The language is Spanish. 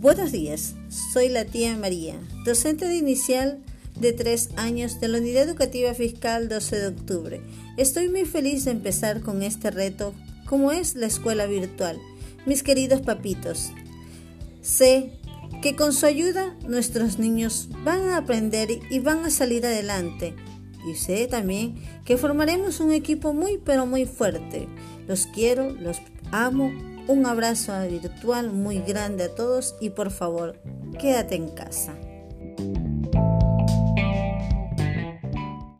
Buenos días, soy la tía María, docente de inicial de tres años de la Unidad Educativa Fiscal 12 de octubre. Estoy muy feliz de empezar con este reto, como es la escuela virtual. Mis queridos papitos, sé que con su ayuda nuestros niños van a aprender y van a salir adelante. Y sé también que formaremos un equipo muy pero muy fuerte. Los quiero, los amo un abrazo virtual muy grande a todos y por favor, quédate en casa.